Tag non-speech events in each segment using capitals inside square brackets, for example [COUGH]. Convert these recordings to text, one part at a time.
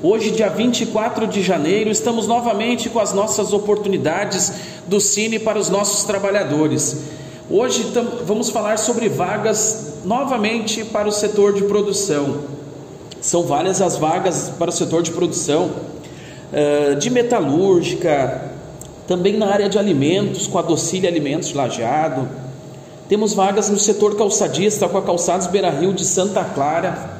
Hoje, dia 24 de janeiro, estamos novamente com as nossas oportunidades do Cine para os nossos trabalhadores. Hoje vamos falar sobre vagas novamente para o setor de produção. São várias as vagas para o setor de produção, eh, de metalúrgica, também na área de alimentos, com a Docile Alimentos Lajeado. Temos vagas no setor calçadista com a Calçados Beira Rio de Santa Clara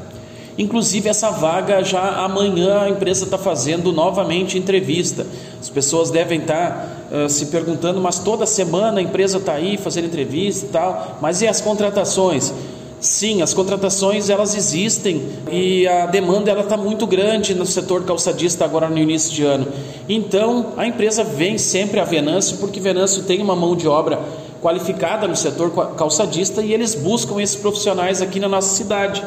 Inclusive, essa vaga já amanhã a empresa está fazendo novamente entrevista. As pessoas devem estar tá, uh, se perguntando, mas toda semana a empresa está aí fazendo entrevista e tal. Mas e as contratações? Sim, as contratações elas existem e a demanda ela está muito grande no setor calçadista agora no início de ano. Então a empresa vem sempre a Venâncio porque Venâncio tem uma mão de obra qualificada no setor calçadista e eles buscam esses profissionais aqui na nossa cidade.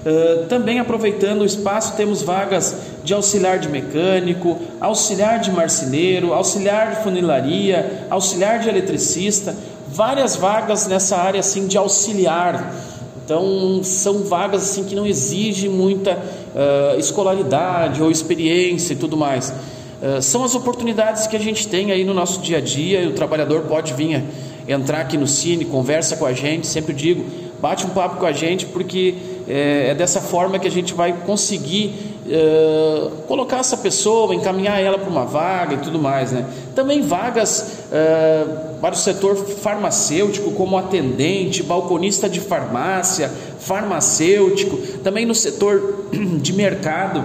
Uh, também aproveitando o espaço, temos vagas de auxiliar de mecânico, auxiliar de marceneiro, auxiliar de funilaria, auxiliar de eletricista, várias vagas nessa área assim de auxiliar. Então são vagas assim que não exigem muita uh, escolaridade ou experiência e tudo mais. Uh, são as oportunidades que a gente tem aí no nosso dia a dia. E o trabalhador pode vir entrar aqui no Cine, conversa com a gente. Sempre digo, bate um papo com a gente porque é, é dessa forma que a gente vai conseguir é, colocar essa pessoa, encaminhar ela para uma vaga e tudo mais. Né? Também vagas é, para o setor farmacêutico, como atendente, balconista de farmácia, farmacêutico, também no setor [CLEARS THROAT] de mercado.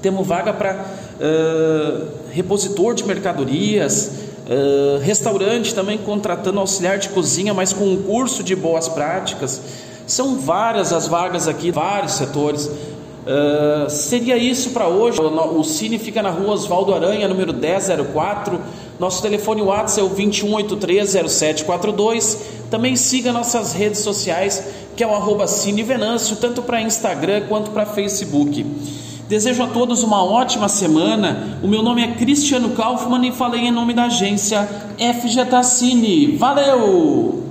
Temos vaga para repositor de mercadorias, uh, restaurante também contratando auxiliar de cozinha, mas com um curso de boas práticas. São várias as vagas aqui, vários setores. Uh, seria isso para hoje. O, o Cine fica na rua Oswaldo Aranha, número 1004. Nosso telefone WhatsApp é o 21830742. Também siga nossas redes sociais, que é o arroba Cine Venâncio, tanto para Instagram quanto para Facebook. Desejo a todos uma ótima semana. O meu nome é Cristiano Kaufmann e falei em nome da agência FG Cine. Valeu!